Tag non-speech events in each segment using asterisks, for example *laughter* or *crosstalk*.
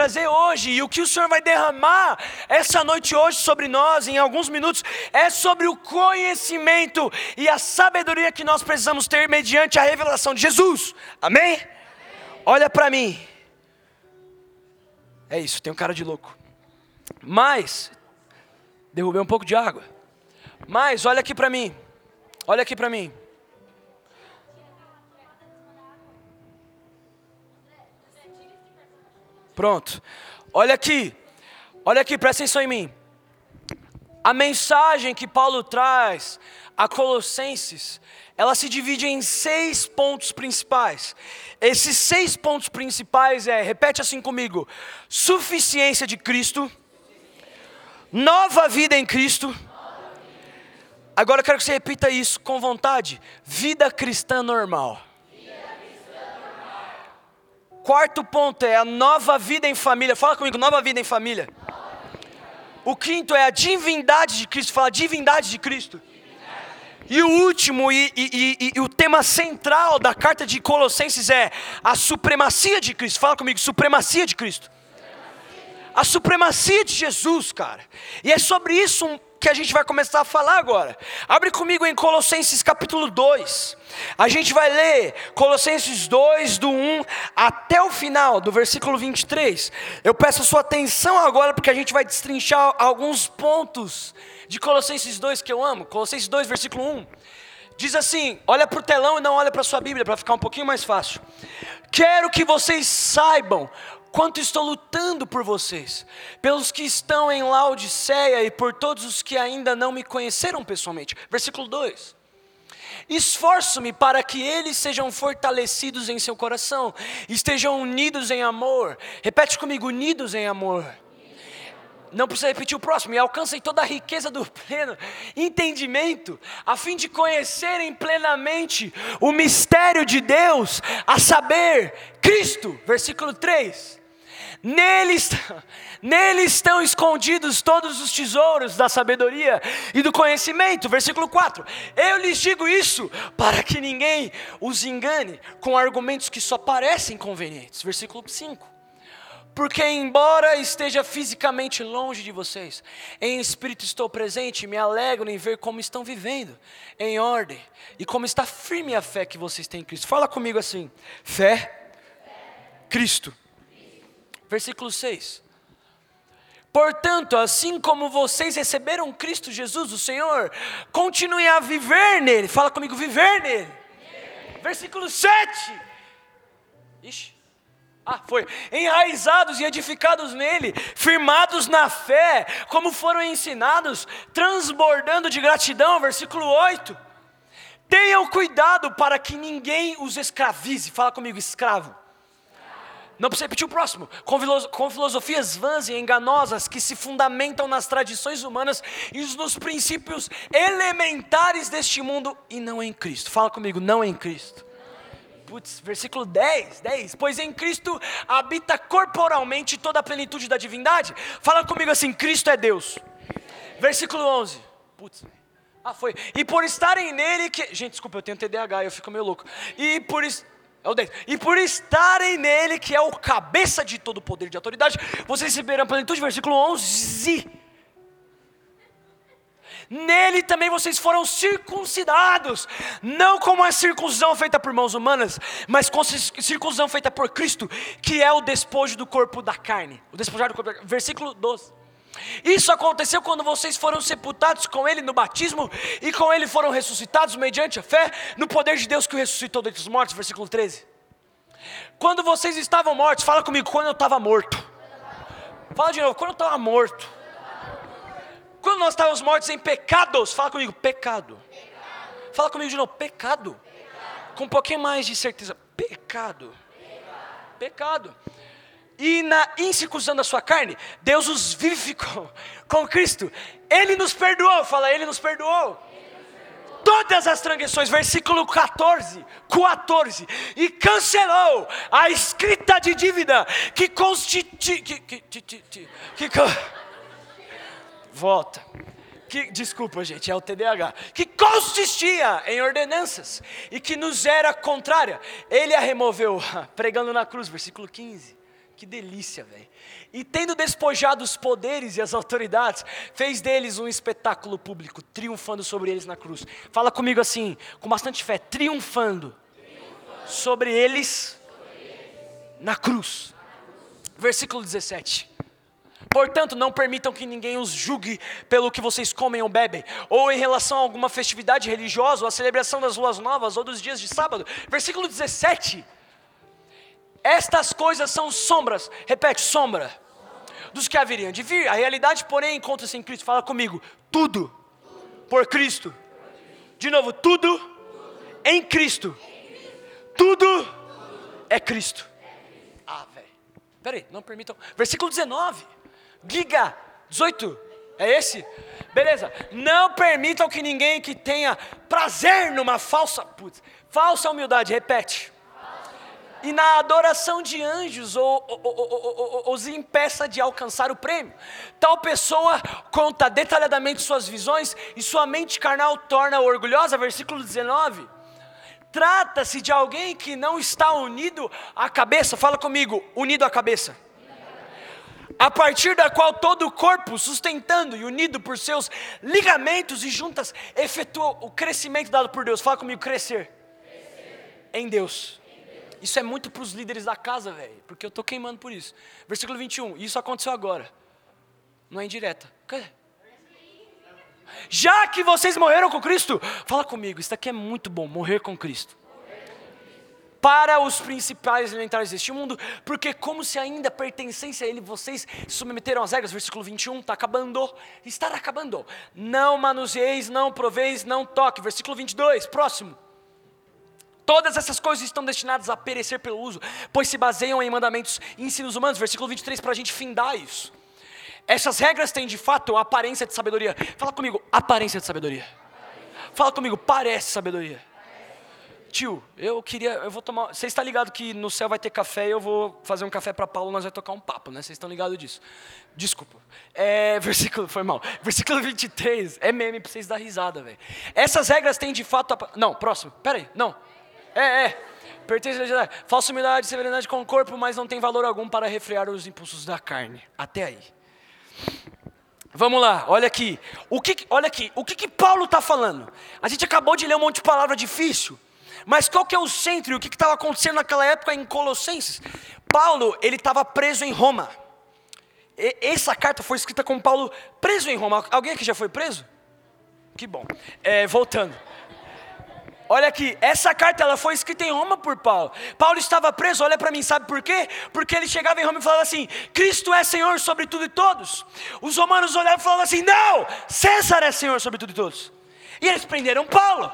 trazer hoje e o que o Senhor vai derramar essa noite hoje sobre nós, em alguns minutos, é sobre o conhecimento e a sabedoria que nós precisamos ter mediante a revelação de Jesus. Amém? Olha para mim. É isso, tem um cara de louco. Mas, derrubei um pouco de água. Mas, olha aqui para mim. Olha aqui para mim. Pronto. Olha aqui. Olha aqui, presta atenção em mim. A mensagem que Paulo traz a Colossenses, ela se divide em seis pontos principais. Esses seis pontos principais é, repete assim comigo: suficiência de Cristo, nova vida em Cristo. Agora eu quero que você repita isso com vontade: vida cristã normal. Quarto ponto é a nova vida em família. Fala comigo, nova vida em família. O quinto é a divindade de Cristo. Fala, divindade de Cristo. E o último e, e, e, e, o tema central da carta de Colossenses é a supremacia de Cristo. Fala comigo, supremacia de Cristo. A supremacia de Jesus, cara. E é sobre isso que a gente vai começar a falar agora. Abre comigo em Colossenses capítulo 2. A gente vai ler Colossenses 2, do 1 até o final, do versículo 23. Eu peço a sua atenção agora, porque a gente vai destrinchar alguns pontos de Colossenses 2 que eu amo. Colossenses 2, versículo 1. Diz assim: olha para o telão e não olha para a sua Bíblia, para ficar um pouquinho mais fácil. Quero que vocês saibam quanto estou lutando por vocês, pelos que estão em Laodiceia e por todos os que ainda não me conheceram pessoalmente. Versículo 2. Esforço-me para que eles sejam fortalecidos em seu coração, estejam unidos em amor. Repete comigo: unidos em amor. Não precisa repetir o próximo, e alcancem toda a riqueza do pleno entendimento, a fim de conhecerem plenamente o mistério de Deus, a saber, Cristo. Versículo 3 Nele, nele estão escondidos todos os tesouros da sabedoria e do conhecimento. Versículo 4: Eu lhes digo isso para que ninguém os engane com argumentos que só parecem convenientes. Versículo 5: Porque, embora esteja fisicamente longe de vocês, em espírito estou presente e me alegro em ver como estão vivendo, em ordem, e como está firme a fé que vocês têm em Cristo. Fala comigo assim: fé, Cristo versículo 6. Portanto, assim como vocês receberam Cristo Jesus, o Senhor, continuem a viver nele. Fala comigo, viver nele. Versículo 7. Ixi. Ah, foi. Enraizados e edificados nele, firmados na fé, como foram ensinados, transbordando de gratidão. Versículo 8. Tenham cuidado para que ninguém os escravize. Fala comigo, escravo não precisa repetir o próximo. Com filosofias vãs e enganosas que se fundamentam nas tradições humanas e nos princípios elementares deste mundo e não em Cristo. Fala comigo, não em Cristo. Putz, versículo 10, 10. Pois em Cristo habita corporalmente toda a plenitude da divindade. Fala comigo assim: Cristo é Deus. Versículo 11. Putz. Ah, foi. E por estarem nele que. Gente, desculpa, eu tenho TDAH, eu fico meio louco. E por. É o 10. E por estarem nele, que é o cabeça de todo poder de autoridade, vocês receberão a plenitude, versículo 11. Nele também vocês foram circuncidados, não como a circuncisão feita por mãos humanas, mas com circuncisão feita por Cristo, que é o despojo do corpo da carne. O despojar do corpo da carne. Versículo 12. Isso aconteceu quando vocês foram sepultados com Ele no batismo e com Ele foram ressuscitados mediante a fé no poder de Deus que o ressuscitou dentre os mortos. Versículo 13. Quando vocês estavam mortos, fala comigo, quando eu estava morto. Fala de novo, quando eu estava morto. Quando nós estávamos mortos em pecados, fala comigo, pecado. Fala comigo de novo, pecado. Com um pouquinho mais de certeza, pecado. Pecado e na incircuncisão da sua carne, Deus os vivificou *laughs* com Cristo. Ele nos perdoou, fala, Ele nos perdoou. Todas as transgressões, versículo 14, 14, e cancelou a escrita de dívida que constitui. Que, que, que, que, volta. Que, desculpa, gente, é o TDAH. Que consistia em ordenanças e que nos era contrária. Ele a removeu, *laughs* pregando na cruz, versículo 15. Que delícia, velho. E tendo despojado os poderes e as autoridades, fez deles um espetáculo público, triunfando sobre eles na cruz. Fala comigo assim, com bastante fé: triunfando, triunfando. Sobre, eles, eles na cruz. Versículo 17. Portanto, não permitam que ninguém os julgue pelo que vocês comem ou bebem, ou em relação a alguma festividade religiosa, ou a celebração das luas novas, ou dos dias de sábado. Versículo 17. Estas coisas são sombras, repete, sombra, dos que haveriam de vir. A realidade, porém, encontra-se em Cristo. Fala comigo, tudo por Cristo. De novo, tudo em Cristo. Tudo é Cristo. Ah, velho. Peraí, não permitam. Versículo 19. Giga 18. É esse? Beleza. Não permitam que ninguém que tenha prazer numa falsa, putz, falsa humildade, repete. E na adoração de anjos ou, ou, ou, os impeça de alcançar o prêmio. Tal pessoa conta detalhadamente suas visões e sua mente carnal torna orgulhosa. Versículo 19. Trata-se de alguém que não está unido à cabeça. Fala comigo, unido à cabeça a partir da qual todo o corpo, sustentando e unido por seus ligamentos e juntas, efetua o crescimento dado por Deus. Fala comigo, crescer. crescer. Em, Deus. Isso é muito para os líderes da casa, velho, porque eu estou queimando por isso. Versículo 21, isso aconteceu agora. Não é indireta. Já que vocês morreram com Cristo, fala comigo, isso aqui é muito bom, morrer com Cristo. Para os principais elementares deste mundo, porque como se ainda pertencessem a ele, vocês se submeteram às regras, versículo 21, está acabando, está acabando, não manuseis, não proveis, não toque, versículo 22, próximo, Todas essas coisas estão destinadas a perecer pelo uso, pois se baseiam em mandamentos e ensinos humanos. Versículo 23, para a gente findar isso. Essas regras têm de fato aparência de sabedoria. Fala comigo, aparência de sabedoria. Fala comigo, parece sabedoria. Tio, eu queria, eu vou tomar. Você está ligado que no céu vai ter café e eu vou fazer um café para Paulo, nós vamos tocar um papo, né? Vocês estão ligados disso? Desculpa. É, *laughs* versículo, foi mal. Versículo 23, é meme para vocês dar risada, velho. Essas regras têm de fato. Não, próximo, pera aí, não. É, é. Pertence à. Falsa humildade, severidade com o corpo, mas não tem valor algum para refrear os impulsos da carne. Até aí. Vamos lá, olha aqui. O que, olha aqui, o que, que Paulo está falando? A gente acabou de ler um monte de palavra difícil. Mas qual que é o centro e o que estava acontecendo naquela época em Colossenses? Paulo, ele estava preso em Roma. E, essa carta foi escrita com Paulo preso em Roma. Alguém aqui já foi preso? Que bom. É, voltando. Olha aqui, essa carta ela foi escrita em Roma por Paulo. Paulo estava preso, olha para mim, sabe por quê? Porque ele chegava em Roma e falava assim: Cristo é Senhor sobre tudo e todos. Os romanos olhavam e falavam assim: Não, César é Senhor sobre tudo e todos. E eles prenderam Paulo.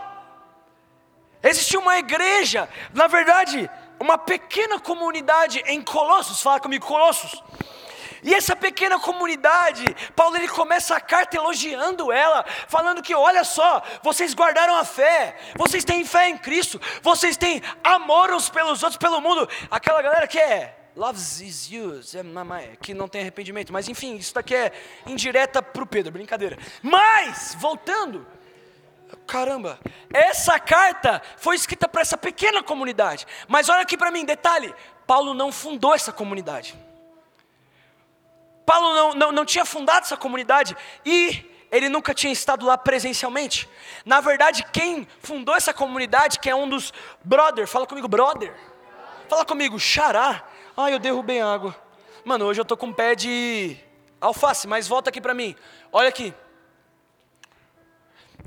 Existia uma igreja, na verdade, uma pequena comunidade em Colossos, fala comigo, Colossos. E essa pequena comunidade, Paulo ele começa a carta elogiando ela, falando que olha só, vocês guardaram a fé, vocês têm fé em Cristo, vocês têm amor uns pelos outros pelo mundo. Aquela galera que é loves is used, é, que não tem arrependimento, mas enfim, isso daqui é indireta para o Pedro, brincadeira. Mas, voltando, Caramba, essa carta foi escrita para essa pequena comunidade. Mas olha aqui para mim, detalhe: Paulo não fundou essa comunidade. Paulo não, não, não tinha fundado essa comunidade e ele nunca tinha estado lá presencialmente. Na verdade, quem fundou essa comunidade, que é um dos brother, fala comigo, brother. Fala comigo, xará. Ai, eu derrubei água. Mano, hoje eu tô com um pé de alface, mas volta aqui para mim. Olha aqui.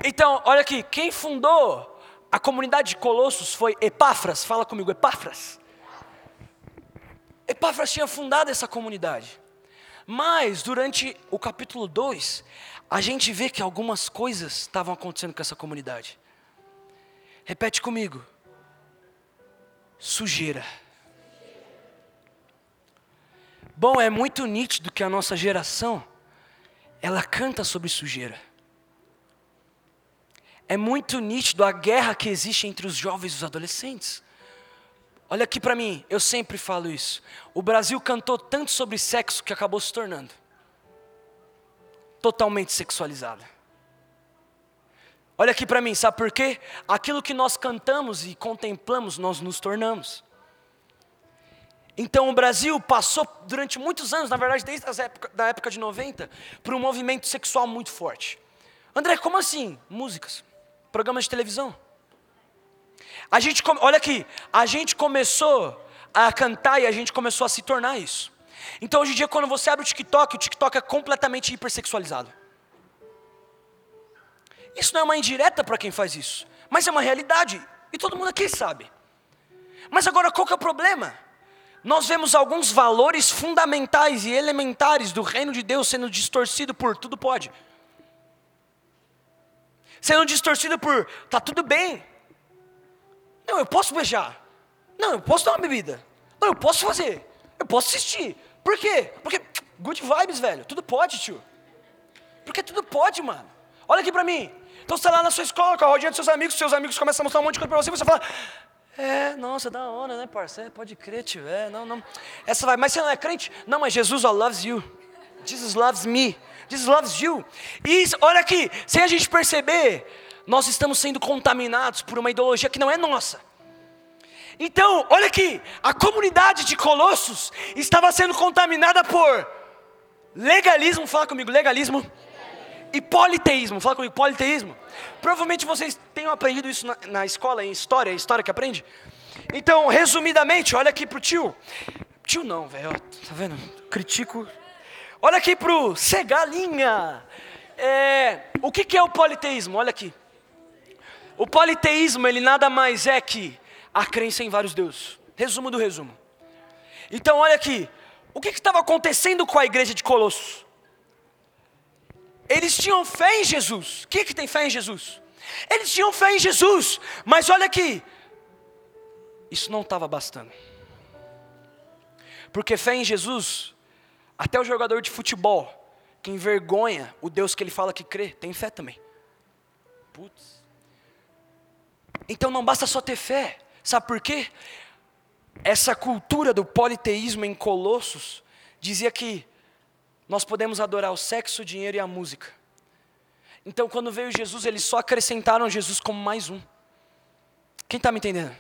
Então, olha aqui, quem fundou a comunidade de Colossos foi Epáfras, fala comigo, Epáfras. Epáfras tinha fundado essa comunidade. Mas, durante o capítulo 2, a gente vê que algumas coisas estavam acontecendo com essa comunidade. Repete comigo: sujeira. Bom, é muito nítido que a nossa geração, ela canta sobre sujeira é muito nítido a guerra que existe entre os jovens e os adolescentes. Olha aqui para mim, eu sempre falo isso. O Brasil cantou tanto sobre sexo que acabou se tornando totalmente sexualizada. Olha aqui para mim, sabe por quê? Aquilo que nós cantamos e contemplamos, nós nos tornamos. Então o Brasil passou durante muitos anos, na verdade desde a época, da época de 90, por um movimento sexual muito forte. André, como assim? Músicas, programas de televisão. A gente, olha aqui, a gente começou a cantar e a gente começou a se tornar isso. Então hoje em dia quando você abre o TikTok, o TikTok é completamente hipersexualizado. Isso não é uma indireta para quem faz isso, mas é uma realidade e todo mundo aqui sabe. Mas agora qual que é o problema? Nós vemos alguns valores fundamentais e elementares do reino de Deus sendo distorcido por tudo pode. Sendo distorcido por tá tudo bem. Não, eu posso beijar. Não, eu posso dar uma bebida. Não, eu posso fazer. Eu posso assistir. Por quê? Porque good vibes, velho. Tudo pode, tio. Porque tudo pode, mano. Olha aqui pra mim. Então você está lá na sua escola com a rodinha dos seus amigos, seus amigos começam a mostrar um monte de coisa para você, você fala, é, nossa, da hora, né, parceiro? Pode crer, tio. É, não, não. Essa vai, mas você não é crente? Não, mas Jesus ó, loves you. Jesus loves me. Jesus loves you. E olha aqui, sem a gente perceber, nós estamos sendo contaminados por uma ideologia que não é nossa. Então, olha aqui, a comunidade de Colossos estava sendo contaminada por legalismo, fala comigo, legalismo e politeísmo. Fala comigo, politeísmo. Provavelmente vocês tenham aprendido isso na, na escola, em história, é história que aprende. Então, resumidamente, olha aqui pro tio. Tio não, velho, tá vendo? Critico. Olha aqui pro Segalinha. É, o que, que é o politeísmo? Olha aqui. O politeísmo, ele nada mais é que a crença em vários deuses. Resumo do resumo. Então, olha aqui. O que estava acontecendo com a igreja de Colossos? Eles tinham fé em Jesus. Quem que tem fé em Jesus? Eles tinham fé em Jesus, mas olha aqui, isso não estava bastando. Porque fé em Jesus, até o jogador de futebol, que envergonha o Deus que ele fala que crê, tem fé também. Putz. Então não basta só ter fé, sabe por quê? Essa cultura do politeísmo em Colossos dizia que nós podemos adorar o sexo, o dinheiro e a música. Então, quando veio Jesus, eles só acrescentaram Jesus como mais um. Quem está me entendendo?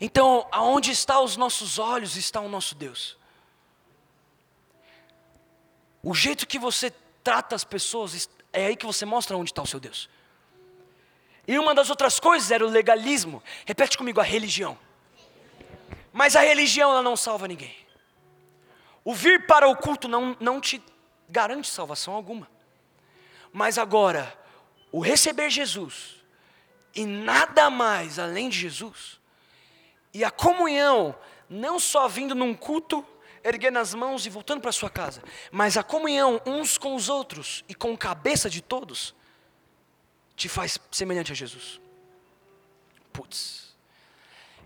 Então, aonde estão os nossos olhos, está o nosso Deus. O jeito que você trata as pessoas, é aí que você mostra onde está o seu Deus. E uma das outras coisas era o legalismo. Repete comigo, a religião. Mas a religião, ela não salva ninguém. O vir para o culto não, não te garante salvação alguma. Mas agora, o receber Jesus e nada mais além de Jesus, e a comunhão, não só vindo num culto, erguendo as mãos e voltando para sua casa, mas a comunhão uns com os outros e com a cabeça de todos, te faz semelhante a Jesus. Putz.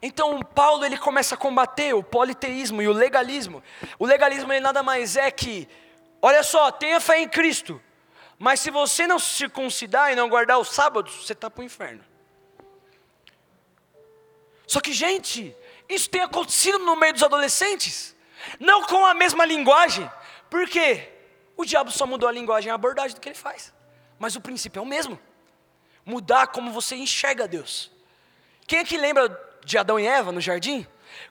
Então Paulo ele começa a combater o politeísmo e o legalismo. O legalismo ele nada mais é que, olha só, tenha fé em Cristo, mas se você não se circuncidar e não guardar os sábados, você está para o inferno. Só que, gente, isso tem acontecido no meio dos adolescentes, não com a mesma linguagem, por quê? O diabo só mudou a linguagem a abordagem do que ele faz, mas o princípio é o mesmo mudar como você enxerga Deus. Quem é que lembra de Adão e Eva no jardim,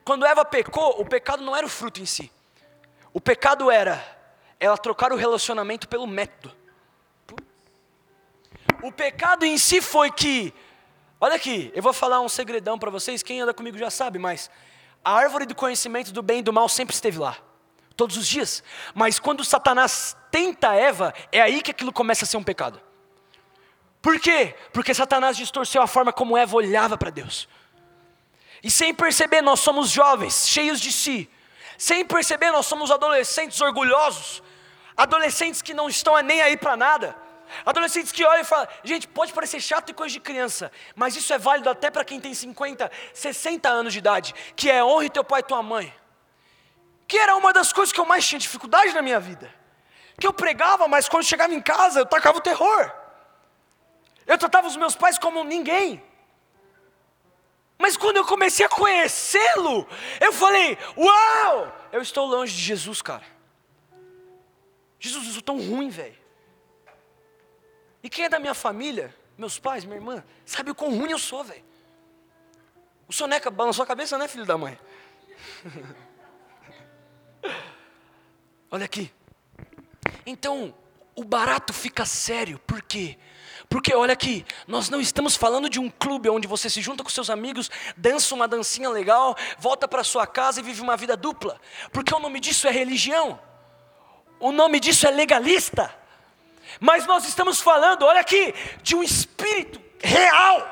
quando Eva pecou, o pecado não era o fruto em si. O pecado era ela trocar o relacionamento pelo método. O pecado em si foi que, olha aqui, eu vou falar um segredão para vocês, quem anda comigo já sabe, mas a árvore do conhecimento do bem e do mal sempre esteve lá, todos os dias. Mas quando Satanás tenta Eva, é aí que aquilo começa a ser um pecado. Por quê? Porque Satanás distorceu a forma como Eva olhava para Deus. E sem perceber, nós somos jovens, cheios de si. Sem perceber, nós somos adolescentes orgulhosos. Adolescentes que não estão nem aí para nada. Adolescentes que olham e falam, gente, pode parecer chato e coisa de criança, mas isso é válido até para quem tem 50, 60 anos de idade, que é honre teu pai e tua mãe. Que era uma das coisas que eu mais tinha dificuldade na minha vida. Que eu pregava, mas quando chegava em casa eu tacava o terror. Eu tratava os meus pais como ninguém. Mas quando eu comecei a conhecê-lo, eu falei: Uau! Eu estou longe de Jesus, cara. Jesus, eu sou tão ruim, velho. E quem é da minha família, meus pais, minha irmã, sabe o quão ruim eu sou, velho. O soneca balançou a cabeça, né, filho da mãe? *laughs* Olha aqui. Então, o barato fica sério, por quê? Porque olha aqui, nós não estamos falando de um clube onde você se junta com seus amigos, dança uma dancinha legal, volta para sua casa e vive uma vida dupla. Porque o nome disso é religião. O nome disso é legalista. Mas nós estamos falando, olha aqui, de um espírito real.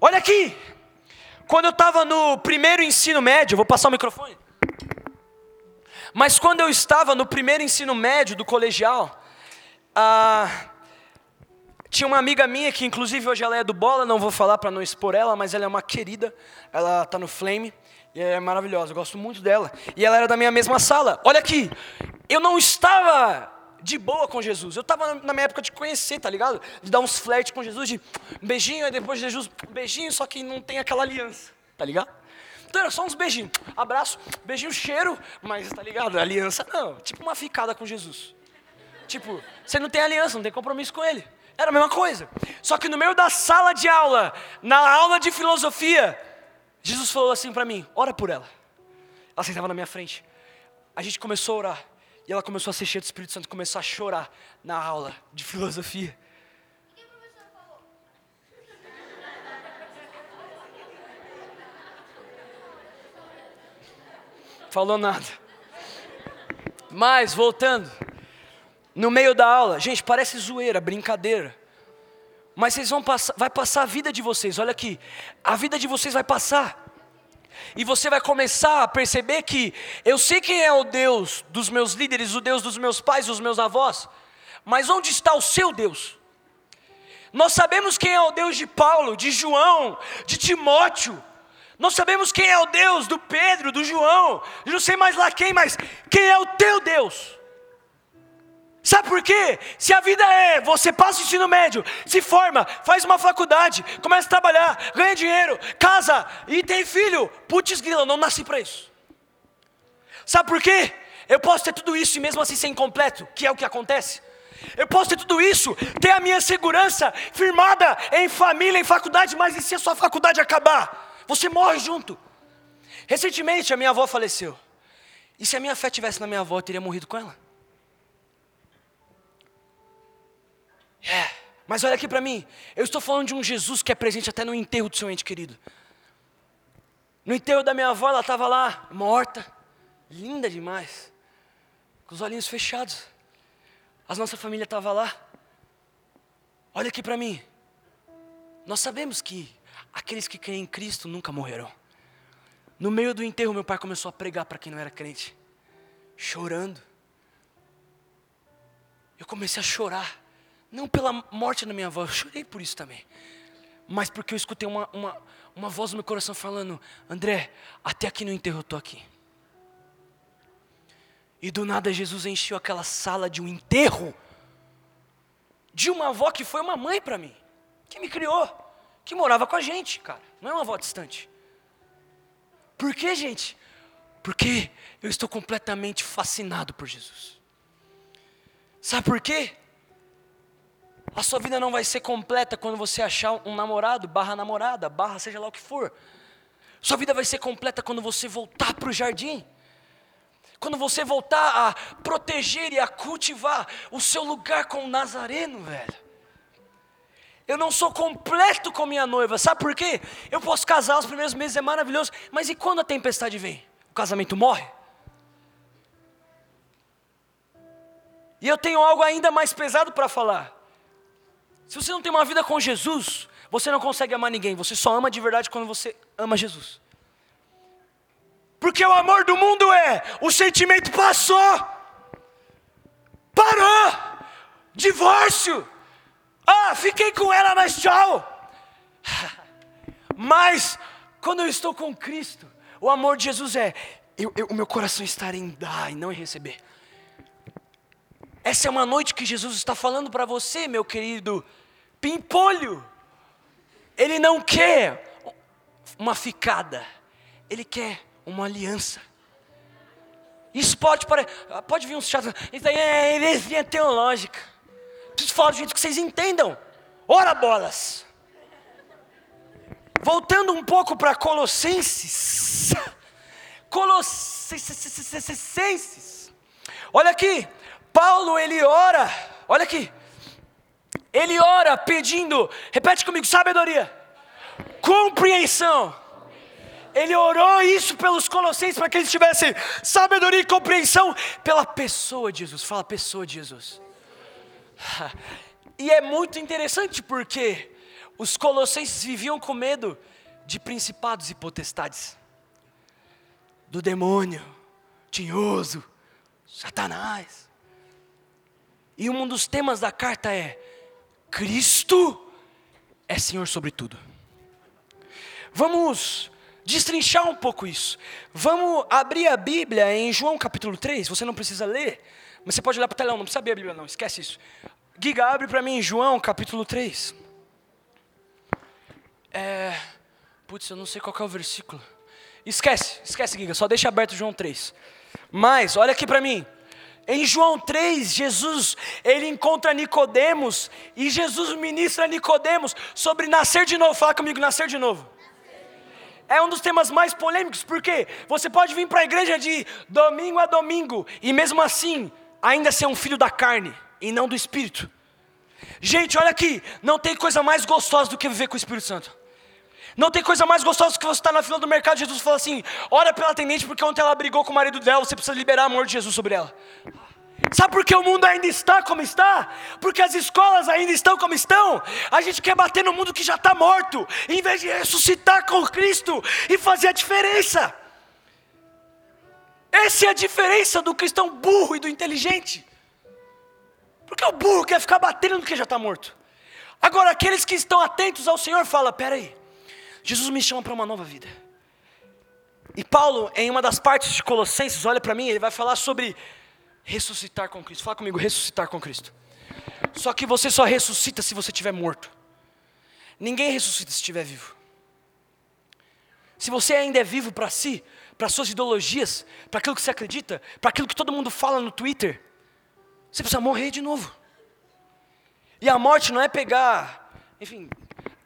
Olha aqui. Quando eu estava no primeiro ensino médio, vou passar o microfone. Mas quando eu estava no primeiro ensino médio do colegial, ah, tinha uma amiga minha que, inclusive, hoje ela é do bola, não vou falar para não expor ela, mas ela é uma querida, ela está no Flame, e é maravilhosa, eu gosto muito dela. E ela era da minha mesma sala. Olha aqui, eu não estava de boa com Jesus. Eu estava na minha época de conhecer, tá ligado? De dar uns flertes com Jesus, de um beijinho, e depois de Jesus, um beijinho, só que não tem aquela aliança, tá ligado? Então era só uns beijinhos, abraço, beijinho, cheiro, mas tá ligado? Aliança não, tipo uma ficada com Jesus. Tipo, você não tem aliança, não tem compromisso com ele. Era a mesma coisa. Só que no meio da sala de aula, na aula de filosofia, Jesus falou assim para mim: ora por ela. Ela sentava na minha frente. A gente começou a orar. E ela começou a ser cheia do Espírito Santo, começou a chorar na aula de filosofia. Falou nada. Mas, voltando. No meio da aula, gente, parece zoeira, brincadeira. Mas vocês vão passar, vai passar a vida de vocês. Olha aqui, a vida de vocês vai passar. E você vai começar a perceber que eu sei quem é o Deus dos meus líderes, o Deus dos meus pais, dos meus avós, mas onde está o seu Deus? Nós sabemos quem é o Deus de Paulo, de João, de Timóteo. Nós sabemos quem é o Deus do Pedro, do João, eu não sei mais lá quem, mas quem é o teu Deus? Sabe por quê? Se a vida é, você passa o ensino médio, se forma, faz uma faculdade, começa a trabalhar, ganha dinheiro, casa e tem filho, putz grila, não nasci para isso. Sabe por quê? Eu posso ter tudo isso e mesmo assim ser incompleto, que é o que acontece. Eu posso ter tudo isso, ter a minha segurança firmada em família, em faculdade, mas e se a sua faculdade acabar? Você morre junto. Recentemente a minha avó faleceu. E se a minha fé tivesse na minha avó, eu teria morrido com ela? É, mas olha aqui para mim. Eu estou falando de um Jesus que é presente até no enterro do seu ente querido. No enterro da minha avó, ela estava lá, morta, linda demais, com os olhinhos fechados. A nossa família estava lá. Olha aqui para mim. Nós sabemos que aqueles que creem em Cristo nunca morrerão. No meio do enterro, meu pai começou a pregar para quem não era crente, chorando. Eu comecei a chorar. Não pela morte da minha avó, eu chorei por isso também. Mas porque eu escutei uma, uma, uma voz no meu coração falando: André, até aqui no enterro eu estou aqui. E do nada Jesus encheu aquela sala de um enterro de uma avó que foi uma mãe para mim, que me criou, que morava com a gente, cara. Não é uma avó distante. Por quê, gente? Porque eu estou completamente fascinado por Jesus. Sabe por quê? A sua vida não vai ser completa quando você achar um namorado, barra namorada, barra seja lá o que for. Sua vida vai ser completa quando você voltar para o jardim. Quando você voltar a proteger e a cultivar o seu lugar com o Nazareno, velho. Eu não sou completo com minha noiva, sabe por quê? Eu posso casar os primeiros meses, é maravilhoso, mas e quando a tempestade vem? O casamento morre? E eu tenho algo ainda mais pesado para falar. Se você não tem uma vida com Jesus, você não consegue amar ninguém. Você só ama de verdade quando você ama Jesus. Porque o amor do mundo é: o sentimento passou, parou, divórcio. Ah, fiquei com ela, mas tchau. *laughs* Mas quando eu estou com Cristo, o amor de Jesus é: eu, eu, o meu coração estar em dar e não em receber. Essa é uma noite que Jesus está falando para você, meu querido pimpolho. Ele não quer uma ficada, ele quer uma aliança. Isso pode, pode vir um chato, isso aí é heresia teológica. Preciso falar do jeito que vocês entendam. Ora bolas. Voltando um pouco para Colossenses. Colossenses. Olha aqui, Paulo ele ora, olha aqui. Ele ora pedindo, repete comigo, sabedoria, compreensão. Ele orou isso pelos colossenses para que eles tivessem sabedoria e compreensão pela pessoa de Jesus. Fala pessoa de Jesus. *laughs* E é muito interessante porque os colossenses viviam com medo de principados e potestades, do demônio, tinhoso, Satanás. E um dos temas da carta é: Cristo é Senhor sobre tudo. Vamos destrinchar um pouco isso. Vamos abrir a Bíblia em João capítulo 3. Você não precisa ler, mas você pode olhar para o telão, não precisa abrir a Bíblia, não, esquece isso. Giga, abre para mim João capítulo 3. É. Putz, eu não sei qual é o versículo. Esquece, esquece, Giga, só deixa aberto João 3. Mas, olha aqui para mim. Em João 3, Jesus, ele encontra Nicodemos e Jesus ministra a Nicodemos sobre nascer de novo. Fala comigo, nascer de novo. É um dos temas mais polêmicos, porque você pode vir para a igreja de domingo a domingo e mesmo assim ainda ser um filho da carne e não do espírito. Gente, olha aqui, não tem coisa mais gostosa do que viver com o Espírito Santo. Não tem coisa mais gostosa que você estar na fila do mercado Jesus fala assim: ora pela atendente, porque ontem ela brigou com o marido dela, você precisa liberar o amor de Jesus sobre ela. Sabe por que o mundo ainda está como está? Porque as escolas ainda estão como estão. A gente quer bater no mundo que já está morto, em vez de ressuscitar com Cristo e fazer a diferença. Essa é a diferença do cristão burro e do inteligente. Porque o burro quer ficar batendo no que já está morto. Agora, aqueles que estão atentos ao Senhor, fala: peraí, Jesus me chama para uma nova vida. E Paulo, em uma das partes de Colossenses, olha para mim, ele vai falar sobre ressuscitar com Cristo. Fala comigo, ressuscitar com Cristo. Só que você só ressuscita se você estiver morto. Ninguém ressuscita se estiver vivo. Se você ainda é vivo para si, para suas ideologias, para aquilo que você acredita, para aquilo que todo mundo fala no Twitter, você precisa morrer de novo. E a morte não é pegar, enfim,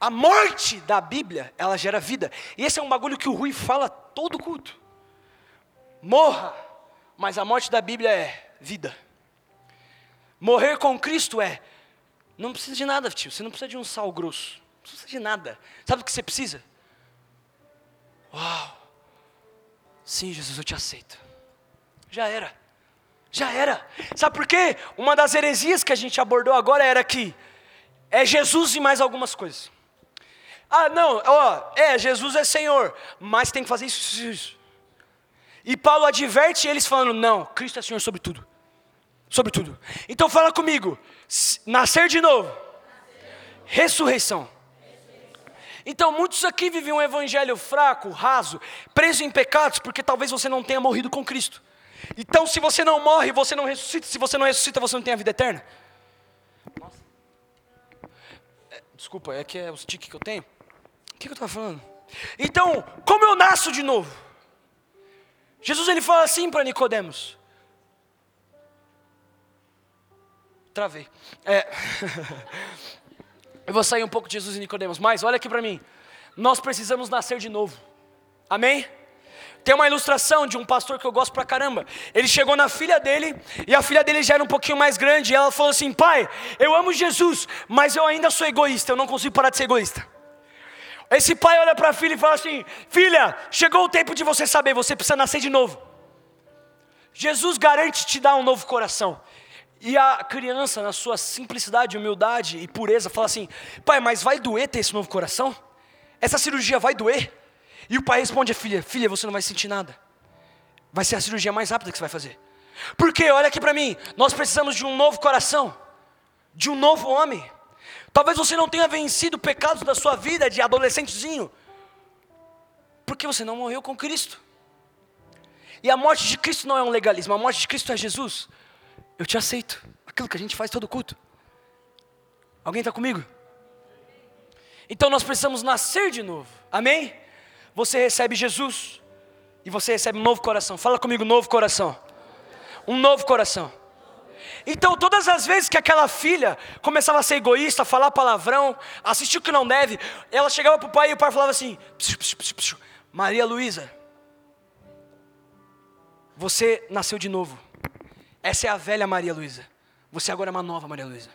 a morte da Bíblia, ela gera vida. E esse é um bagulho que o Rui fala todo culto. Morra, mas a morte da Bíblia é vida. Morrer com Cristo é não precisa de nada, tio. Você não precisa de um sal grosso. Não precisa de nada. Sabe o que você precisa? Uau! Sim, Jesus, eu te aceito. Já era. Já era. Sabe por quê? Uma das heresias que a gente abordou agora era que é Jesus e mais algumas coisas. Ah, não, ó, é, Jesus é Senhor, mas tem que fazer isso, isso, isso. E Paulo adverte eles falando: não, Cristo é Senhor sobre tudo. Sobre tudo. Então fala comigo: nascer de novo, ressurreição. Então muitos aqui vivem um evangelho fraco, raso, preso em pecados, porque talvez você não tenha morrido com Cristo. Então, se você não morre, você não ressuscita. Se você não ressuscita, você não tem a vida eterna. Nossa. É, desculpa, é que é o stick que eu tenho. Que, que eu estava falando? Então, como eu nasço de novo? Jesus ele fala assim para Nicodemos. Travei. É. *laughs* eu vou sair um pouco de Jesus e Nicodemos, mas olha aqui para mim. Nós precisamos nascer de novo. Amém? Tem uma ilustração de um pastor que eu gosto pra caramba. Ele chegou na filha dele, e a filha dele já era um pouquinho mais grande, e ela falou assim: Pai, eu amo Jesus, mas eu ainda sou egoísta, eu não consigo parar de ser egoísta. Esse pai olha para a filha e fala assim: Filha, chegou o tempo de você saber, você precisa nascer de novo. Jesus garante te dar um novo coração. E a criança, na sua simplicidade, humildade e pureza, fala assim: Pai, mas vai doer ter esse novo coração? Essa cirurgia vai doer? E o pai responde à filha: Filha, você não vai sentir nada. Vai ser a cirurgia mais rápida que você vai fazer. Porque, olha aqui para mim, nós precisamos de um novo coração, de um novo homem. Talvez você não tenha vencido pecados da sua vida de adolescentezinho, porque você não morreu com Cristo. E a morte de Cristo não é um legalismo, a morte de Cristo é Jesus. Eu te aceito, aquilo que a gente faz todo culto. Alguém está comigo? Então nós precisamos nascer de novo, amém? você recebe Jesus e você recebe um novo coração. Fala comigo, novo coração. Um novo coração. Então, todas as vezes que aquela filha começava a ser egoísta, falar palavrão, assistir o que não deve, ela chegava para o pai e o pai falava assim: psiu, psiu, psiu, Maria Luísa, você nasceu de novo. Essa é a velha Maria Luísa. Você agora é uma nova Maria Luísa.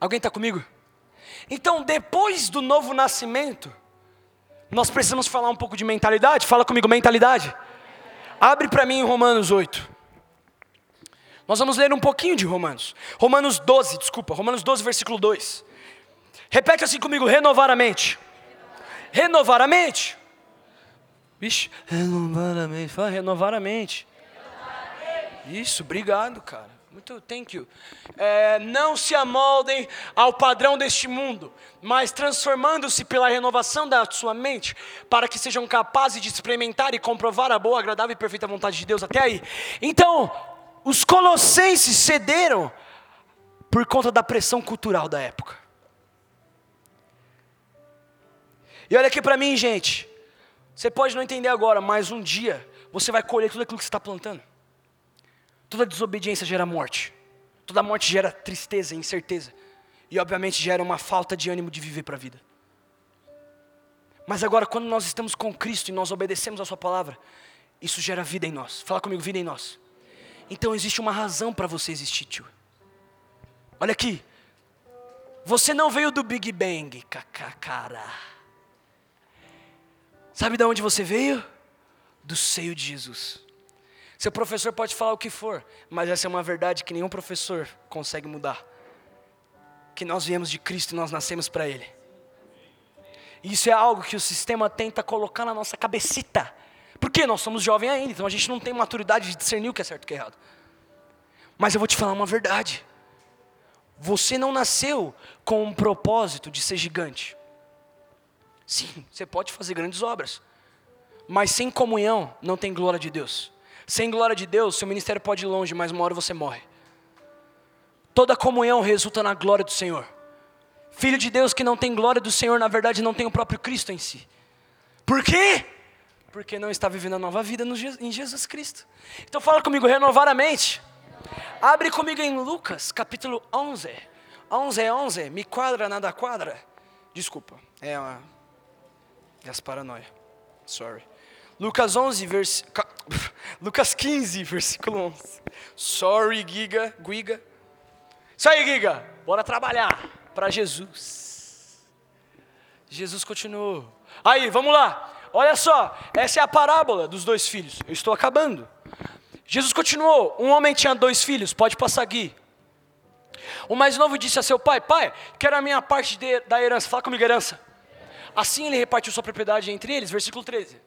Alguém está comigo? Então, depois do novo nascimento, nós precisamos falar um pouco de mentalidade. Fala comigo, mentalidade. Abre para mim em Romanos 8. Nós vamos ler um pouquinho de Romanos. Romanos 12, desculpa, Romanos 12, versículo 2. Repete assim comigo: renovar a mente. Renovar a mente. Vixe, renovar a mente. Fala, renovar a mente. Isso, obrigado, cara. Muito thank you. É, não se amoldem ao padrão deste mundo, mas transformando-se pela renovação da sua mente, para que sejam capazes de experimentar e comprovar a boa, agradável e perfeita vontade de Deus. Até aí. Então, os colossenses cederam por conta da pressão cultural da época. E olha aqui para mim, gente. Você pode não entender agora, mas um dia você vai colher tudo aquilo que você está plantando. Toda desobediência gera morte. Toda morte gera tristeza, incerteza. E obviamente gera uma falta de ânimo de viver para a vida. Mas agora, quando nós estamos com Cristo e nós obedecemos a Sua palavra, isso gera vida em nós. Fala comigo, vida em nós. Então existe uma razão para você existir, tio. Olha aqui. Você não veio do Big Bang, cara. Sabe de onde você veio? Do seio de Jesus. Seu professor pode falar o que for, mas essa é uma verdade que nenhum professor consegue mudar. Que nós viemos de Cristo e nós nascemos para Ele. Isso é algo que o sistema tenta colocar na nossa cabecita. Porque nós somos jovens ainda, então a gente não tem maturidade de discernir o que é certo e o que é errado. Mas eu vou te falar uma verdade. Você não nasceu com um propósito de ser gigante. Sim, você pode fazer grandes obras, mas sem comunhão não tem glória de Deus. Sem glória de Deus, seu ministério pode ir longe, mas uma hora você morre. Toda comunhão resulta na glória do Senhor. Filho de Deus que não tem glória do Senhor, na verdade não tem o próprio Cristo em si. Por quê? Porque não está vivendo a nova vida em Jesus Cristo. Então fala comigo, renovar a mente. Abre comigo em Lucas, capítulo 11. 11 é 11, me quadra, nada quadra. Desculpa, é uma as paranoia. Sorry. Lucas 11, vers... *laughs* Lucas 15, versículo 11. Sorry, Giga, Guiga. Isso aí, Giga. Bora trabalhar para Jesus. Jesus continuou. Aí, vamos lá. Olha só, essa é a parábola dos dois filhos. Eu estou acabando. Jesus continuou. Um homem tinha dois filhos. Pode passar aqui. O mais novo disse a seu pai: Pai, quero a minha parte de, da herança. Fala comigo, herança. Assim ele repartiu sua propriedade entre eles. Versículo 13.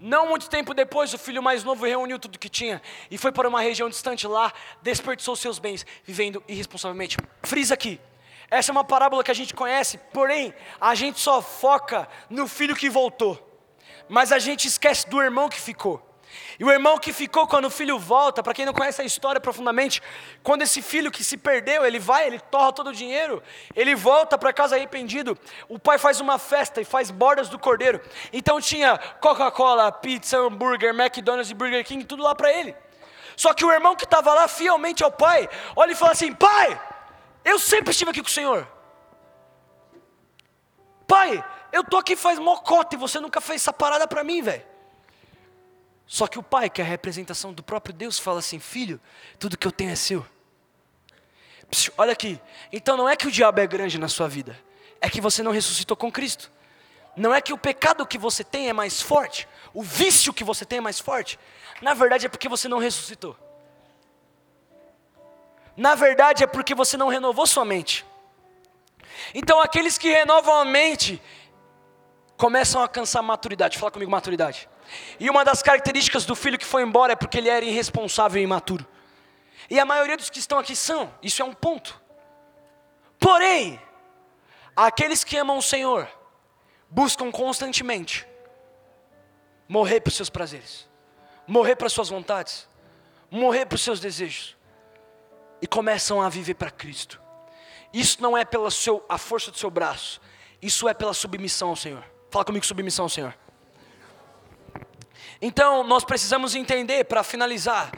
Não muito tempo depois, o filho mais novo reuniu tudo que tinha e foi para uma região distante lá, desperdiçou seus bens, vivendo irresponsavelmente. Frisa aqui. Essa é uma parábola que a gente conhece, porém, a gente só foca no filho que voltou, mas a gente esquece do irmão que ficou. E o irmão que ficou quando o filho volta, para quem não conhece a história profundamente, quando esse filho que se perdeu, ele vai, ele torra todo o dinheiro, ele volta para casa arrependido. O pai faz uma festa e faz bordas do cordeiro. Então tinha Coca-Cola, pizza, hambúrguer, McDonald's e Burger King, tudo lá para ele. Só que o irmão que estava lá fielmente ao pai, olha e fala assim: Pai, eu sempre estive aqui com o Senhor. Pai, eu tô aqui faz mocota e você nunca fez essa parada para mim, velho. Só que o pai, que é a representação do próprio Deus, fala assim: Filho, tudo que eu tenho é seu. Psiu, olha aqui. Então não é que o diabo é grande na sua vida, é que você não ressuscitou com Cristo. Não é que o pecado que você tem é mais forte, o vício que você tem é mais forte. Na verdade é porque você não ressuscitou. Na verdade é porque você não renovou sua mente. Então aqueles que renovam a mente começam a alcançar maturidade. Fala comigo, maturidade. E uma das características do filho que foi embora é porque ele era irresponsável e imaturo. E a maioria dos que estão aqui são, isso é um ponto. Porém, aqueles que amam o Senhor buscam constantemente morrer para os seus prazeres, morrer para as suas vontades, morrer para os seus desejos e começam a viver para Cristo. Isso não é pela seu, a força do seu braço, isso é pela submissão ao Senhor. Fala comigo, submissão ao Senhor. Então, nós precisamos entender, para finalizar,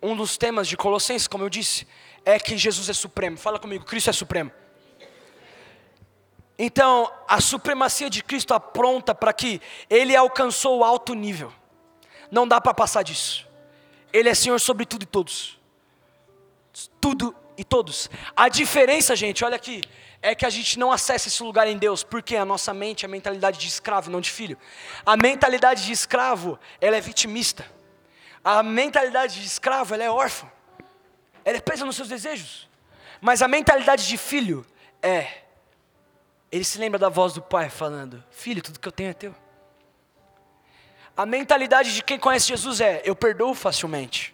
um dos temas de Colossenses, como eu disse, é que Jesus é supremo. Fala comigo, Cristo é supremo. Então, a supremacia de Cristo apronta para que ele alcançou o alto nível. Não dá para passar disso. Ele é Senhor sobre tudo e todos. Tudo e todos. A diferença, gente, olha aqui, é que a gente não acessa esse lugar em Deus, porque a nossa mente é a mentalidade de escravo, não de filho. A mentalidade de escravo, ela é vitimista. A mentalidade de escravo, ela é órfã. Ela é presa nos seus desejos. Mas a mentalidade de filho é ele se lembra da voz do pai falando: Filho, tudo que eu tenho é teu. A mentalidade de quem conhece Jesus é: Eu perdoo facilmente.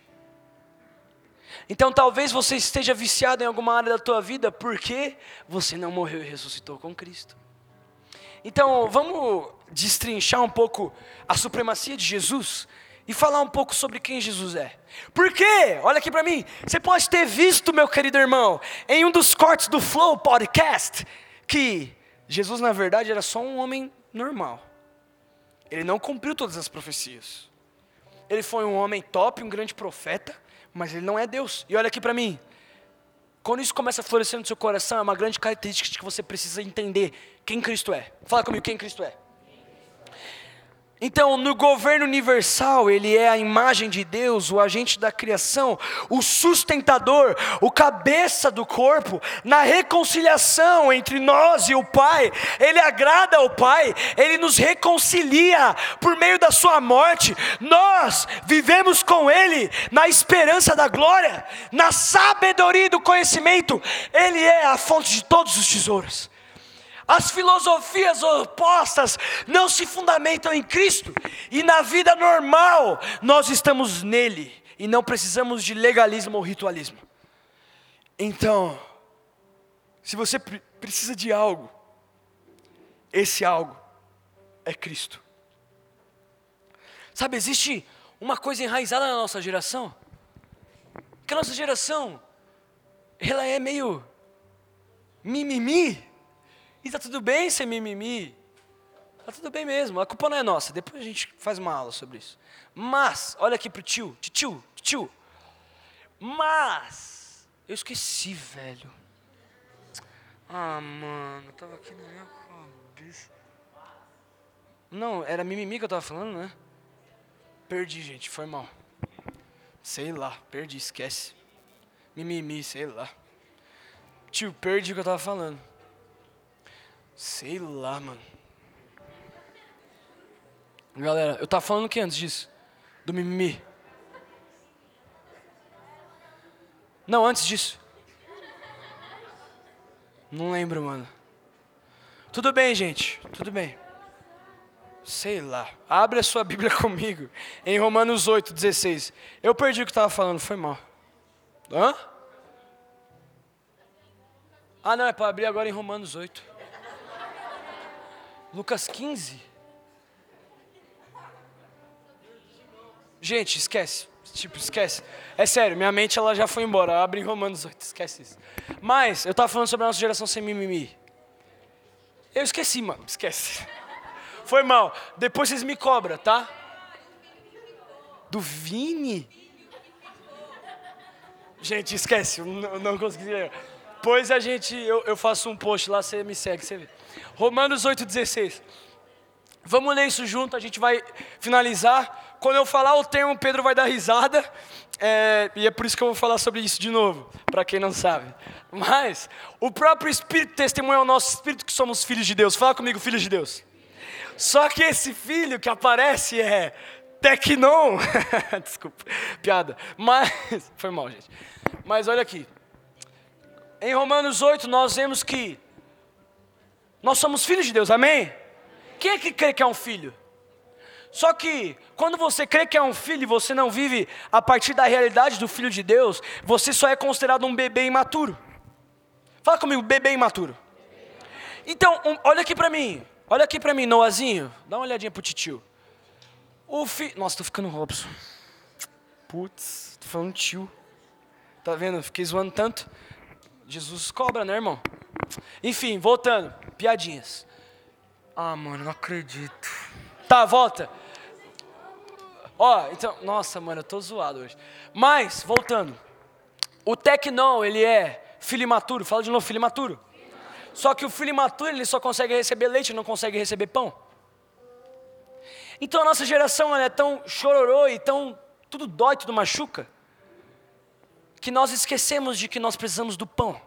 Então talvez você esteja viciado em alguma área da tua vida porque você não morreu e ressuscitou com Cristo. Então vamos destrinchar um pouco a supremacia de Jesus e falar um pouco sobre quem Jesus é. Por quê? Olha aqui para mim. Você pode ter visto, meu querido irmão, em um dos cortes do Flow Podcast, que Jesus, na verdade, era só um homem normal. Ele não cumpriu todas as profecias. Ele foi um homem top, um grande profeta, mas ele não é Deus. E olha aqui para mim. Quando isso começa a florescer no seu coração, é uma grande característica de que você precisa entender quem Cristo é. Fala comigo, quem Cristo é. Então, no governo universal, ele é a imagem de Deus, o agente da criação, o sustentador, o cabeça do corpo. Na reconciliação entre nós e o Pai, ele agrada ao Pai, ele nos reconcilia por meio da sua morte. Nós vivemos com ele na esperança da glória, na sabedoria do conhecimento. Ele é a fonte de todos os tesouros. As filosofias opostas não se fundamentam em Cristo, e na vida normal nós estamos nele, e não precisamos de legalismo ou ritualismo. Então, se você precisa de algo, esse algo é Cristo. Sabe, existe uma coisa enraizada na nossa geração, que a nossa geração, ela é meio mimimi, e tá tudo bem ser mimimi. Tá tudo bem mesmo, a culpa não é nossa. Depois a gente faz uma aula sobre isso. Mas, olha aqui pro tio, tio, tio. Mas, eu esqueci, velho. Ah, mano, tava aqui na minha cabeça. Não, era mimimi que eu tava falando, né? Perdi, gente, foi mal. Sei lá, perdi, esquece. Mimimi, sei lá. Tio, perdi o que eu tava falando. Sei lá, mano. Galera, eu tava falando o que antes disso? Do mimimi. Não, antes disso. Não lembro, mano. Tudo bem, gente. Tudo bem. Sei lá. Abre a sua Bíblia *laughs* comigo. Em Romanos 8, 16. Eu perdi o que estava falando, foi mal. Hã? Ah, não, é para abrir agora em Romanos 8. Lucas 15. Gente, esquece. Tipo, esquece. É sério, minha mente ela já foi embora. Abre em Romanos 8, esquece isso. Mas, eu tava falando sobre a nossa geração sem mimimi. Eu esqueci, mano, esquece. *laughs* Foi mal. Depois vocês me cobram, tá? Do Vini? Gente, esquece, eu não, consegui. Pois a gente, eu, eu faço um post lá, você me segue, você vê. Romanos 8,16. Vamos ler isso junto, a gente vai finalizar. Quando eu falar o termo, Pedro vai dar risada. É, e é por isso que eu vou falar sobre isso de novo, para quem não sabe. Mas, o próprio Espírito testemunha ao nosso Espírito que somos filhos de Deus. Fala comigo, filhos de Deus. Só que esse filho que aparece é Tecnon. *laughs* Desculpa, piada. Mas, foi mal, gente. Mas olha aqui. Em Romanos 8, nós vemos que nós somos filhos de Deus, amém? Quem é que crê que é um filho? Só que, quando você crê que é um filho e você não vive a partir da realidade do filho de Deus, você só é considerado um bebê imaturo. Fala comigo, bebê imaturo. Então, um, olha aqui para mim. Olha aqui para mim, Noazinho. Dá uma olhadinha pro tio. O fi... Nossa, tô ficando Robson. Putz, tô falando tio. Tá vendo? Fiquei zoando tanto. Jesus cobra, né, irmão? Enfim, voltando. Piadinhas. Ah, mano, não acredito. Tá, volta. Ó, então, nossa, mano, eu tô zoado hoje. Mas, voltando. O tecnon, ele é filho imaturo. Fala de novo, filho imaturo. Só que o filho imaturo, ele só consegue receber leite, não consegue receber pão. Então a nossa geração é tão chororô e tão tudo dói, tudo machuca, que nós esquecemos de que nós precisamos do pão.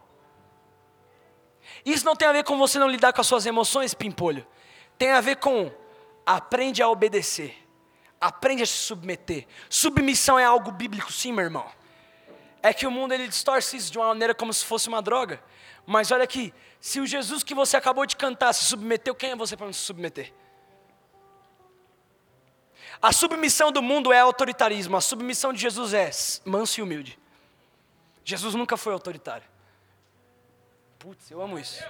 Isso não tem a ver com você não lidar com as suas emoções, pimpolho. Tem a ver com aprende a obedecer. Aprende a se submeter. Submissão é algo bíblico, sim, meu irmão. É que o mundo ele distorce isso de uma maneira como se fosse uma droga. Mas olha aqui, se o Jesus que você acabou de cantar se submeteu, quem é você para não se submeter? A submissão do mundo é autoritarismo, a submissão de Jesus é manso e humilde. Jesus nunca foi autoritário. Putz, eu amo isso.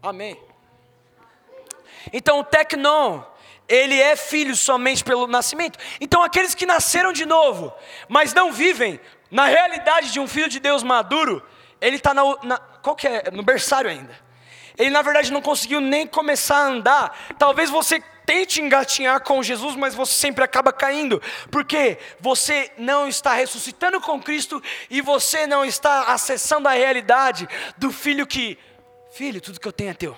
Amém. Então o tecnon, ele é filho somente pelo nascimento. Então aqueles que nasceram de novo, mas não vivem na realidade de um filho de Deus maduro, ele está na, na, qual que é? no berçário ainda. Ele na verdade não conseguiu nem começar a andar. Talvez você tente engatinhar com Jesus, mas você sempre acaba caindo, porque você não está ressuscitando com Cristo e você não está acessando a realidade do filho que, filho, tudo que eu tenho é teu.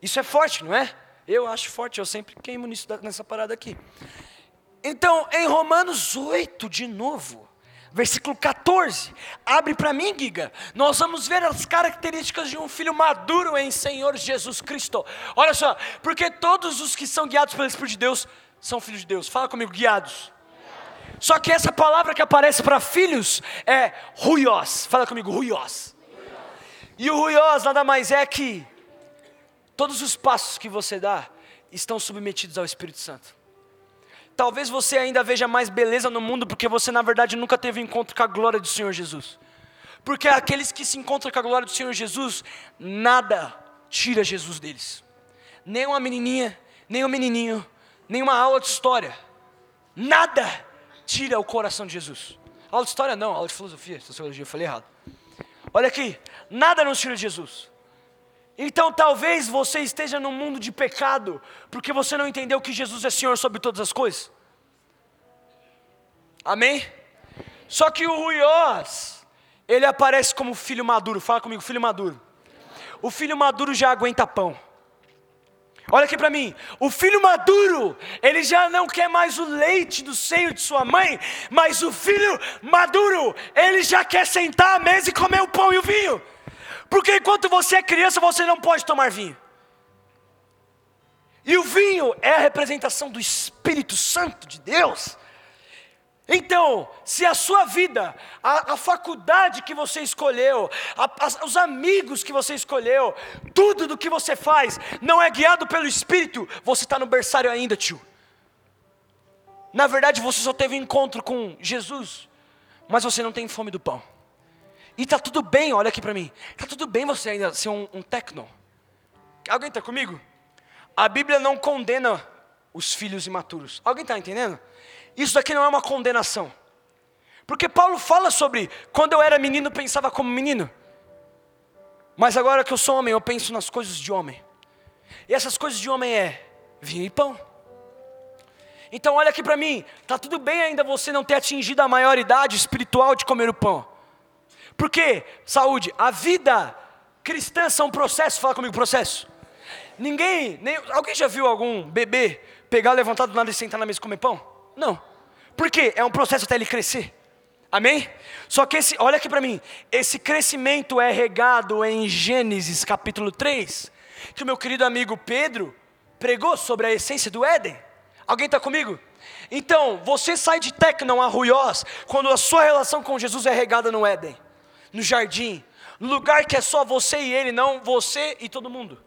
Isso é forte, não é? Eu acho forte, eu sempre queimo nisso, nessa parada aqui. Então, em Romanos 8, de novo, versículo 14. Abre para mim, Giga. Nós vamos ver as características de um filho maduro em Senhor Jesus Cristo. Olha só, porque todos os que são guiados pelo Espírito de Deus são filhos de Deus. Fala comigo, guiados. Só que essa palavra que aparece para filhos é ruios. Fala comigo, ruios. E o ruios nada mais é que Todos os passos que você dá estão submetidos ao Espírito Santo. Talvez você ainda veja mais beleza no mundo porque você na verdade nunca teve encontro com a glória do Senhor Jesus. Porque aqueles que se encontram com a glória do Senhor Jesus, nada tira Jesus deles. Nem uma menininha, nem um menininho, nem uma aula de história. Nada tira o coração de Jesus. Aula de história não, aula de filosofia, sociologia, eu falei errado. Olha aqui, nada nos tira de Jesus. Então talvez você esteja num mundo de pecado, porque você não entendeu que Jesus é Senhor sobre todas as coisas. Amém? Só que o Ruiós, ele aparece como filho maduro. Fala comigo, filho maduro. O filho maduro já aguenta pão. Olha aqui para mim, o filho maduro, ele já não quer mais o leite do seio de sua mãe, mas o filho maduro, ele já quer sentar à mesa e comer o pão e o vinho. Porque enquanto você é criança, você não pode tomar vinho. E o vinho é a representação do Espírito Santo de Deus. Então, se a sua vida, a, a faculdade que você escolheu, a, a, os amigos que você escolheu, tudo do que você faz, não é guiado pelo Espírito, você está no berçário ainda, tio. Na verdade, você só teve encontro com Jesus, mas você não tem fome do pão. E está tudo bem, olha aqui para mim. Está tudo bem você ainda ser um, um tecno. Alguém está comigo? A Bíblia não condena os filhos imaturos. Alguém está entendendo? Isso daqui não é uma condenação. Porque Paulo fala sobre quando eu era menino pensava como menino. Mas agora que eu sou homem, eu penso nas coisas de homem. E essas coisas de homem é vinho e pão. Então olha aqui para mim, tá tudo bem ainda você não ter atingido a maioridade espiritual de comer o pão. Porque, saúde, a vida cristã são processos, fala comigo, processo. Ninguém, nem, alguém já viu algum bebê pegar, levantar do nada e sentar na mesa e comer pão? Não. Por quê? É um processo até ele crescer. Amém? Só que esse, olha aqui para mim, esse crescimento é regado em Gênesis capítulo 3, que o meu querido amigo Pedro pregou sobre a essência do Éden. Alguém está comigo? Então, você sai de Tecnon a Ruiós quando a sua relação com Jesus é regada no Éden no jardim, lugar que é só você e ele, não você e todo mundo.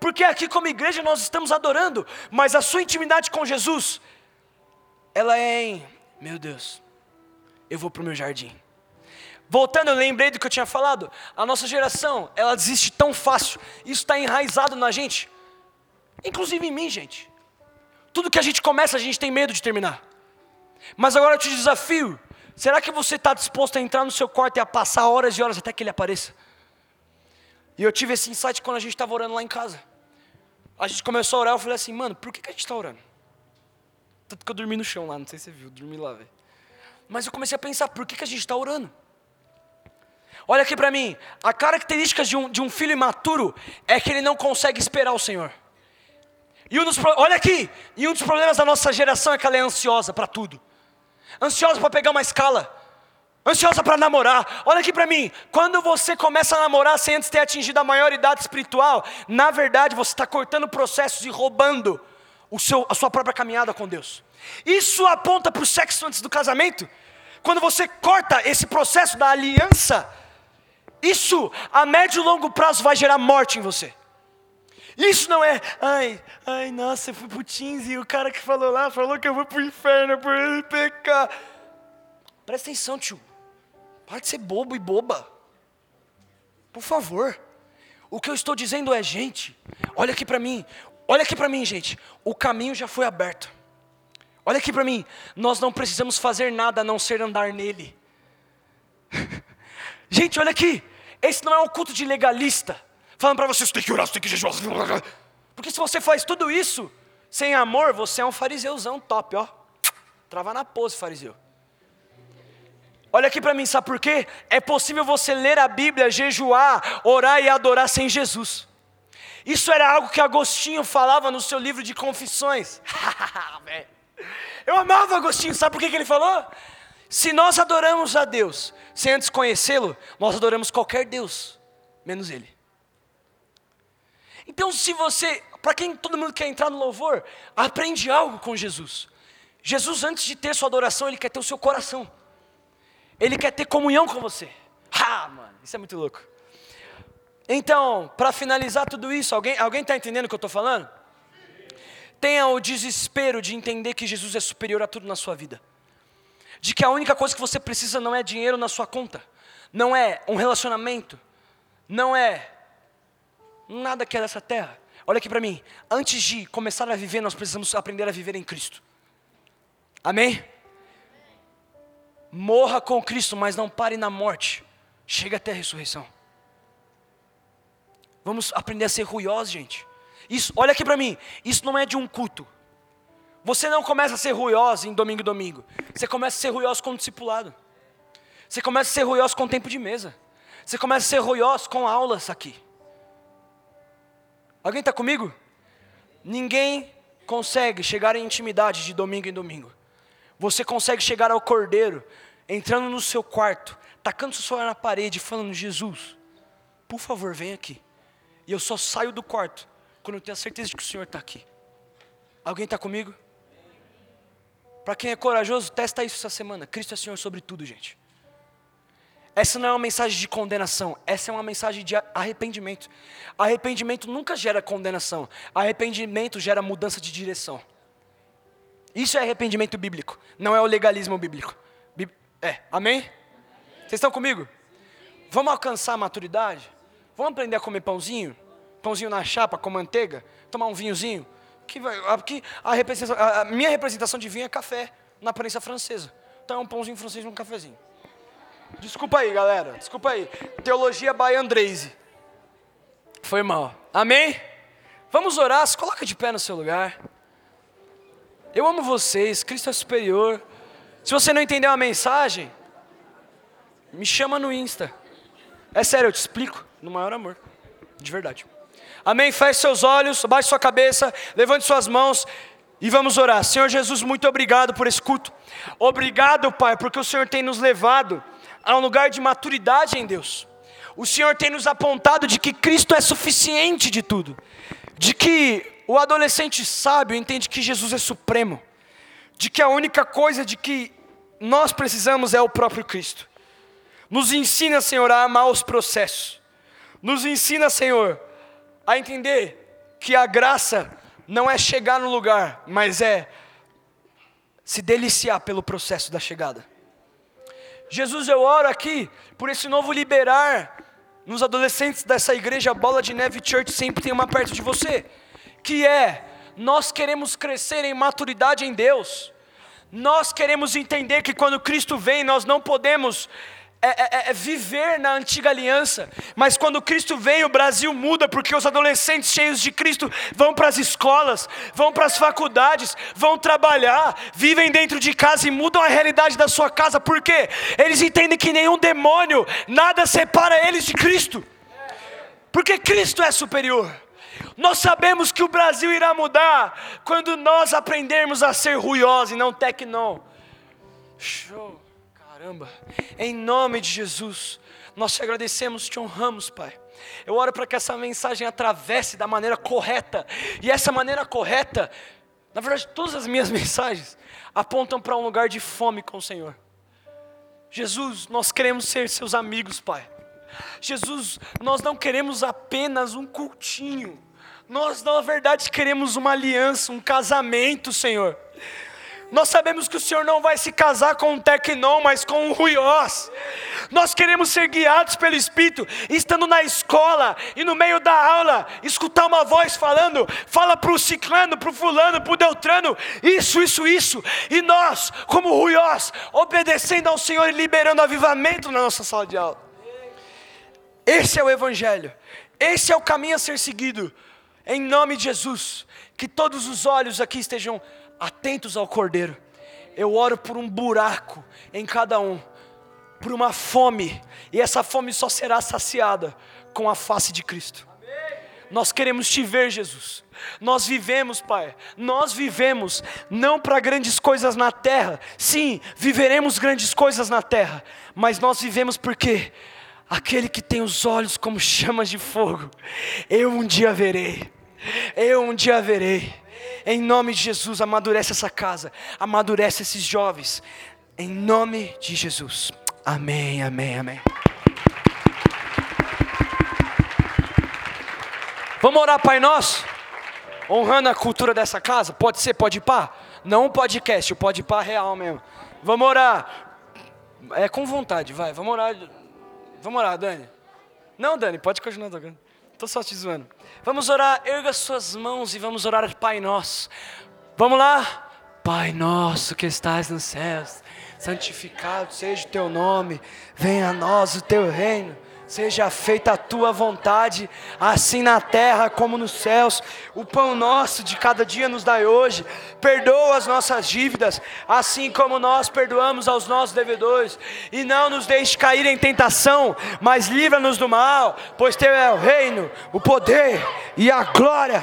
Porque aqui, como igreja, nós estamos adorando, mas a sua intimidade com Jesus, ela é em, meu Deus, eu vou para o meu jardim. Voltando, eu lembrei do que eu tinha falado. A nossa geração, ela desiste tão fácil. Isso está enraizado na gente. Inclusive em mim, gente. Tudo que a gente começa, a gente tem medo de terminar. Mas agora eu te desafio Será que você está disposto a entrar no seu quarto e a passar horas e horas até que ele apareça? E eu tive esse insight quando a gente estava orando lá em casa. A gente começou a orar, eu falei assim, mano, por que, que a gente está orando? Tanto que eu dormi no chão lá, não sei se você viu, dormi lá, velho. Mas eu comecei a pensar, por que, que a gente está orando? Olha aqui para mim, a característica de um, de um filho imaturo é que ele não consegue esperar o Senhor. E um dos, olha aqui, e um dos problemas da nossa geração é que ela é ansiosa para tudo. Ansiosa para pegar uma escala, ansiosa para namorar. Olha aqui para mim, quando você começa a namorar sem antes ter atingido a maioridade espiritual, na verdade você está cortando processos e roubando o seu, a sua própria caminhada com Deus. Isso aponta para o sexo antes do casamento. Quando você corta esse processo da aliança, isso a médio e longo prazo vai gerar morte em você. Isso não é, ai, ai, nossa, eu fui pro Teams e o cara que falou lá falou que eu vou pro inferno por ele pecar. Presta atenção, tio. Para de ser bobo e boba. Por favor. O que eu estou dizendo é, gente, olha aqui para mim. Olha aqui para mim, gente. O caminho já foi aberto. Olha aqui para mim. Nós não precisamos fazer nada a não ser andar nele. *laughs* gente, olha aqui. Esse não é um culto de legalista. Falando para você, você tem que orar, você tem que jejuar. Porque se você faz tudo isso sem amor, você é um fariseuzão top, ó. Trava na pose, fariseu. Olha aqui para mim, sabe por quê? É possível você ler a Bíblia, jejuar, orar e adorar sem Jesus. Isso era algo que Agostinho falava no seu livro de confissões. *laughs* Eu amava Agostinho, sabe por que, que ele falou? Se nós adoramos a Deus sem antes conhecê-lo, nós adoramos qualquer Deus, menos Ele. Então, se você, para quem todo mundo quer entrar no louvor, aprende algo com Jesus. Jesus, antes de ter sua adoração, Ele quer ter o seu coração. Ele quer ter comunhão com você. *laughs* Ah, mano, isso é muito louco. Então, para finalizar tudo isso, alguém alguém está entendendo o que eu estou falando? Tenha o desespero de entender que Jesus é superior a tudo na sua vida. De que a única coisa que você precisa não é dinheiro na sua conta, não é um relacionamento, não é nada que é dessa terra. Olha aqui para mim, antes de começar a viver, nós precisamos aprender a viver em Cristo. Amém? Morra com Cristo, mas não pare na morte. Chega até a ressurreição. Vamos aprender a ser ruiosos, gente. Isso, olha aqui para mim, isso não é de um culto. Você não começa a ser ruioso em domingo e domingo. Você começa a ser ruioso com o discipulado. Você começa a ser ruioso com o tempo de mesa. Você começa a ser ruioso com aulas aqui. Alguém está comigo? Ninguém consegue chegar em intimidade de domingo em domingo. Você consegue chegar ao cordeiro, entrando no seu quarto, tacando seu celular na parede, falando: Jesus, por favor, vem aqui. E eu só saio do quarto quando eu tenho a certeza de que o Senhor está aqui. Alguém está comigo? Para quem é corajoso, testa isso essa semana. Cristo é Senhor sobre tudo, gente. Essa não é uma mensagem de condenação, essa é uma mensagem de arrependimento. Arrependimento nunca gera condenação, arrependimento gera mudança de direção. Isso é arrependimento bíblico, não é o legalismo bíblico. É, amém? Vocês estão comigo? Vamos alcançar a maturidade? Vamos aprender a comer pãozinho? Pãozinho na chapa com manteiga? Tomar um vinhozinho? Que aqui, a, representação, a, minha representação de vinho é café, na aparência francesa. Então é um pãozinho francês e um cafezinho. Desculpa aí, galera. Desculpa aí. Teologia by Andreise. Foi mal. Amém? Vamos orar. Se coloca de pé no seu lugar. Eu amo vocês. Cristo é superior. Se você não entendeu a mensagem, me chama no Insta. É sério, eu te explico no maior amor. De verdade. Amém? Feche seus olhos, baixe sua cabeça, levante suas mãos e vamos orar. Senhor Jesus, muito obrigado por esse culto. Obrigado, Pai, porque o Senhor tem nos levado a um lugar de maturidade em Deus. O Senhor tem nos apontado de que Cristo é suficiente de tudo. De que o adolescente sábio entende que Jesus é supremo. De que a única coisa de que nós precisamos é o próprio Cristo. Nos ensina, Senhor, a amar os processos. Nos ensina, Senhor, a entender que a graça não é chegar no lugar, mas é se deliciar pelo processo da chegada. Jesus, eu oro aqui por esse novo liberar nos adolescentes dessa igreja Bola de Neve Church, sempre tem uma perto de você, que é, nós queremos crescer em maturidade em Deus, nós queremos entender que quando Cristo vem, nós não podemos é, é, é, viver na antiga aliança, mas quando Cristo vem, o Brasil muda, porque os adolescentes cheios de Cristo vão para as escolas, vão para as faculdades, vão trabalhar, vivem dentro de casa e mudam a realidade da sua casa, por quê? Eles entendem que nenhum demônio, nada separa eles de Cristo, porque Cristo é superior. Nós sabemos que o Brasil irá mudar quando nós aprendermos a ser ruiosos e não tecnon. Show. Caramba, em nome de Jesus, nós te agradecemos, te honramos, Pai. Eu oro para que essa mensagem atravesse da maneira correta, e essa maneira correta, na verdade, todas as minhas *laughs* mensagens apontam para um lugar de fome com o Senhor. Jesus, nós queremos ser seus amigos, Pai. Jesus, nós não queremos apenas um cultinho, nós, na verdade, queremos uma aliança, um casamento, Senhor. Nós sabemos que o Senhor não vai se casar com um tecnon, mas com um ruiós. Nós queremos ser guiados pelo Espírito, estando na escola e no meio da aula, escutar uma voz falando, fala para o ciclano, para o fulano, para o Deltrano, isso, isso, isso. E nós, como ruiós, obedecendo ao Senhor e liberando avivamento na nossa sala de aula. Esse é o Evangelho, esse é o caminho a ser seguido. Em nome de Jesus, que todos os olhos aqui estejam atentos ao Cordeiro. Eu oro por um buraco em cada um, por uma fome, e essa fome só será saciada com a face de Cristo. Nós queremos te ver, Jesus. Nós vivemos, Pai, nós vivemos não para grandes coisas na terra, sim, viveremos grandes coisas na terra, mas nós vivemos porque aquele que tem os olhos como chamas de fogo, eu um dia verei, eu um dia verei. Em nome de Jesus, amadurece essa casa, amadurece esses jovens. Em nome de Jesus. Amém, amém, amém. Vamos orar, Pai Nosso? Honrando a cultura dessa casa? Pode ser, pode pá? Não um podcast, o pode pá real mesmo. Vamos orar. É com vontade, vai. Vamos orar. Vamos orar, Dani. Não, Dani, pode continuar tocando. Estou só te zoando. Vamos orar, erga suas mãos e vamos orar Pai Nosso. Vamos lá? Pai Nosso que estás nos céus, santificado seja o teu nome, venha a nós o teu reino Seja feita a tua vontade, assim na terra como nos céus. O pão nosso de cada dia nos dai hoje. Perdoa as nossas dívidas, assim como nós perdoamos aos nossos devedores. E não nos deixe cair em tentação, mas livra-nos do mal, pois teu é o reino, o poder e a glória